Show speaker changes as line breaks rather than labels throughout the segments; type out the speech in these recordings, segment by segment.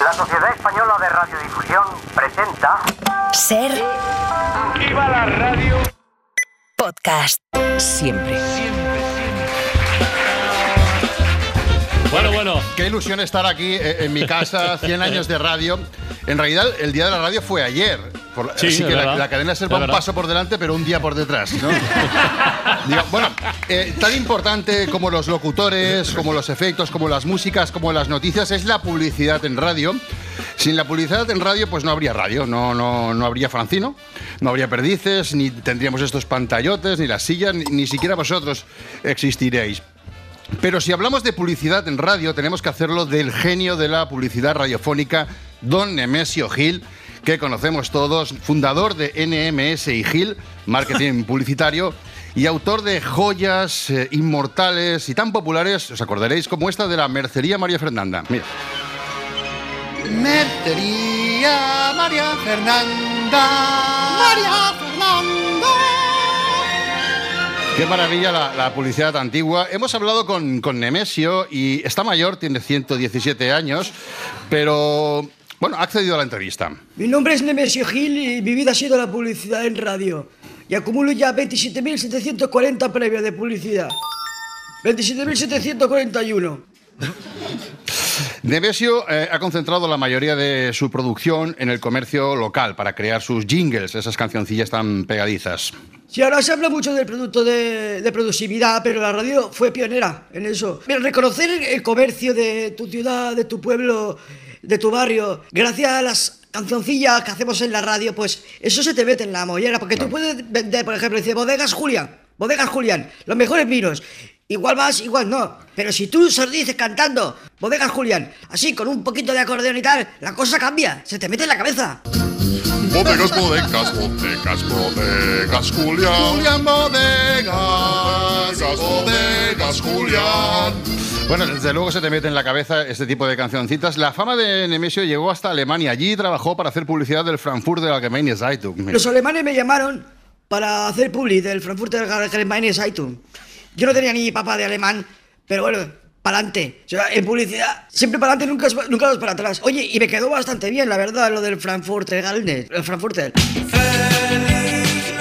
La Sociedad Española de Radiodifusión presenta
Ser
¡Viva la radio!
podcast. Siempre.
Bueno, bueno.
Qué ilusión estar aquí eh, en mi casa, 100 años de radio. En realidad, el día de la radio fue ayer. Por
Sí,
así que la, cadena se va un paso por delante, pero un día por detrás. ¿no? Digo, bueno, eh, tan importante como los locutores, como los efectos, como las músicas, como las noticias, es la publicidad en radio. Sin la publicidad en radio, pues no habría radio, no, no, no habría Francino, no habría perdices, ni tendríamos estos pantallotes, ni las sillas, ni, ni siquiera vosotros existiréis. Pero si hablamos de publicidad en radio, tenemos que hacerlo del genio de la publicidad radiofónica, don Nemesio Gil, que conocemos todos, fundador de NMS y Gil, marketing publicitario, y autor de joyas eh, inmortales y tan populares, os acordaréis, como esta de la Mercería María Fernanda. Mira. Mercería María Fernanda. María Fernanda. Qué maravilla la, la publicidad antigua. Hemos hablado con, con Nemesio y está mayor, tiene 117 años, pero bueno, ha accedido a la entrevista.
Mi nombre es Nemesio Gil y mi vida ha sido la publicidad en radio. Y acumulo ya 27.740 premios de publicidad. 27.741.
Nemesio eh, ha concentrado la mayoría de su producción en el comercio local para crear sus jingles, esas cancioncillas tan pegadizas.
Sí, ahora se habla mucho del producto de, de productividad, pero la radio fue pionera en eso. Mira, reconocer el comercio de tu ciudad, de tu pueblo, de tu barrio, gracias a las cancioncillas que hacemos en la radio, pues eso se te mete en la mollera, porque tú puedes vender, por ejemplo, dice Bodegas Julián, Bodegas Julián, los mejores vinos. Igual más, igual no. Pero si tú se lo dices cantando, Bodegas Julián, así con un poquito de acordeón y tal, la cosa cambia, se te mete en la cabeza.
Bodegas, bodegas, bodegas, bodegas, Julián. Julián, bodegas, bodegas, Julián.
Bueno, desde luego se te mete en la cabeza este tipo de cancioncitas. La fama de Nemesio llegó hasta Alemania. Allí trabajó para hacer publicidad del Frankfurt de Allgemeine Zeitung. Mira.
Los alemanes me llamaron para hacer publi del Frankfurter Allgemeine Zeitung. Yo no tenía ni papá de alemán, pero bueno, para adelante. O sea, en publicidad, siempre para adelante, nunca, nunca vas para atrás. Oye, y me quedó bastante bien, la verdad, lo del Frankfurter Allgemeine, el Frankfurter.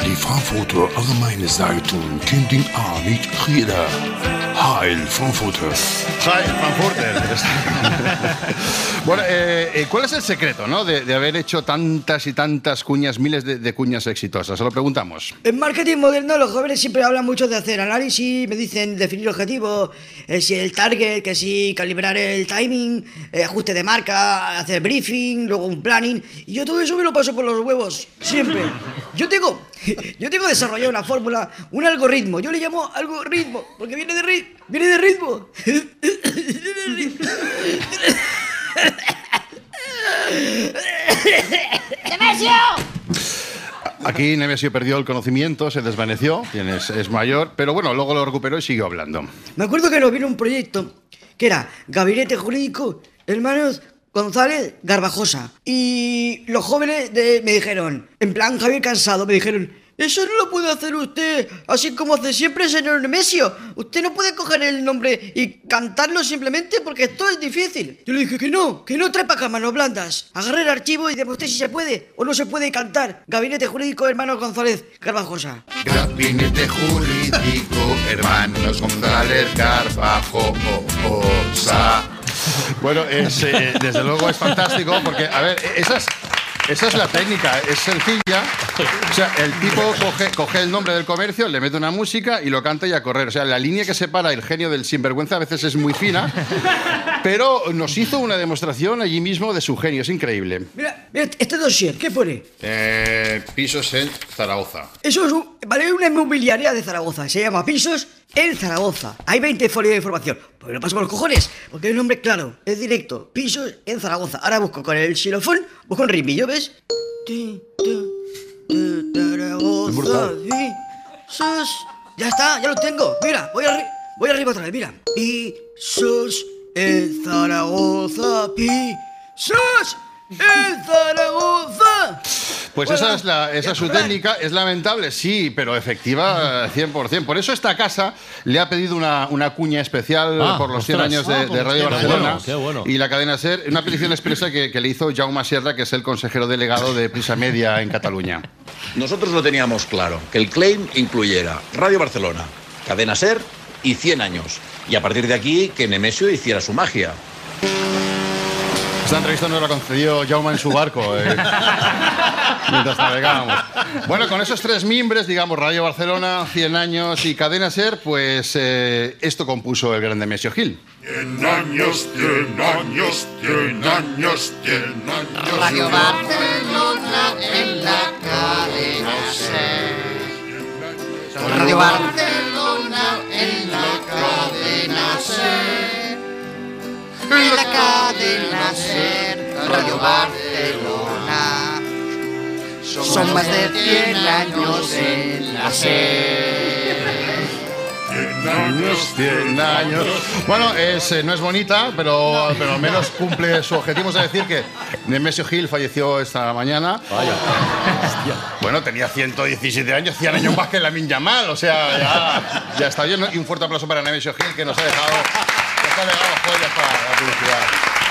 Die Frankfurter Allgemeine Zeitung kennt ihn auch nicht jeder. Heil, Frankfurter.
Hi, Frankfurter. bueno, eh, eh, ¿cuál es el secreto ¿no? de, de haber hecho tantas y tantas cuñas, miles de, de cuñas exitosas? Se lo preguntamos.
En marketing moderno los jóvenes siempre hablan mucho de hacer análisis, me dicen definir objetivos, eh, si el target, que si calibrar el timing, eh, ajuste de marca, hacer briefing, luego un planning. Y yo todo eso me lo paso por los huevos, siempre. Yo tengo, yo tengo desarrollado una fórmula, un algoritmo. Yo le llamo algoritmo, porque viene de, ri- viene de ritmo.
Aquí Nemesio perdió el conocimiento, se desvaneció, tienes, es mayor, pero bueno, luego lo recuperó y siguió hablando.
Me acuerdo que nos vino un proyecto que era Gabinete Jurídico Hermanos González Garbajosa. Y los jóvenes de- me dijeron, en plan Javier Cansado, me dijeron, eso no lo puede hacer usted, así como hace siempre, señor Nemesio. Usted no puede coger el nombre y cantarlo simplemente porque esto es difícil. Yo le dije que no, que no trae para manos blandas. Agarre el archivo y demostré si se puede o no se puede cantar. Gabinete Jurídico Hermanos González Garbajosa.
Gabinete jurídico, hermanos González Garbajosa.
Bueno, es, eh, desde luego es fantástico porque, a ver, esa es, esa es la técnica, es sencilla. O sea, el tipo coge, coge el nombre del comercio, le mete una música y lo canta y a correr. O sea, la línea que separa el genio del sinvergüenza a veces es muy fina, pero nos hizo una demostración allí mismo de su genio, es increíble.
Mira, mira este dossier, ¿qué pone?
Eh, pisos en Zaragoza.
Eso es un- vale una inmobiliaria de Zaragoza. Se llama Pisos en Zaragoza. Hay 20 folios de información. Pues lo paso por los cojones, porque hay un nombre claro. Es directo. Pisos en Zaragoza. Ahora busco con el xilofón, busco un ritmillo, ¿ves? Zaragoza, pisos. Ya está, ya lo tengo. Mira, voy, arri- voy arriba otra vez, mira. Pisos en Zaragoza, pisos en Zaragoza.
Pues esa es, la, esa es su técnica, es lamentable, sí, pero efectiva eh, 100%. Por eso esta casa le ha pedido una, una cuña especial
Ah,
por los 100
ostras.
años de,
Ah,
de
los
Radio
100 años.
Barcelona
Qué bueno, qué bueno.
y la cadena SER, una petición expresa que, que le hizo Jaume Sierra, que es el consejero delegado de Prisa Media en Cataluña.
Nosotros lo teníamos claro, que el claim incluyera Radio Barcelona, Cadena Ser y 100 años. Y a partir de aquí, que Nemesio hiciera su magia.
Esta entrevista nos la concedió Jaume en su barco. eh, mientras navegábamos. Bueno, con esos tres mimbres, digamos, Radio Barcelona, 100 años y Cadena Ser, pues eh, esto compuso el grande Mesio Gil.
Cien años, cien años, cien años, cien años.
Radio Barcelona en la cadena Ser. Radio Barcelona en la cadena Ser. En la cadena Ser. Radio Barcelona. Son más de 100 años en la Ser.
Cien años,
100 años. Bueno, es, eh, no es bonita, pero, pero al menos cumple su objetivo. Es decir, que Nemesio Gil falleció esta mañana.
Vaya.
Bueno, tenía 117 años, 100 años más que la Yamal. O sea, ya, ya está bien. Y un fuerte aplauso para Nemesio Gil, que nos ha dejado, nos ha dejado joyas para la publicidad.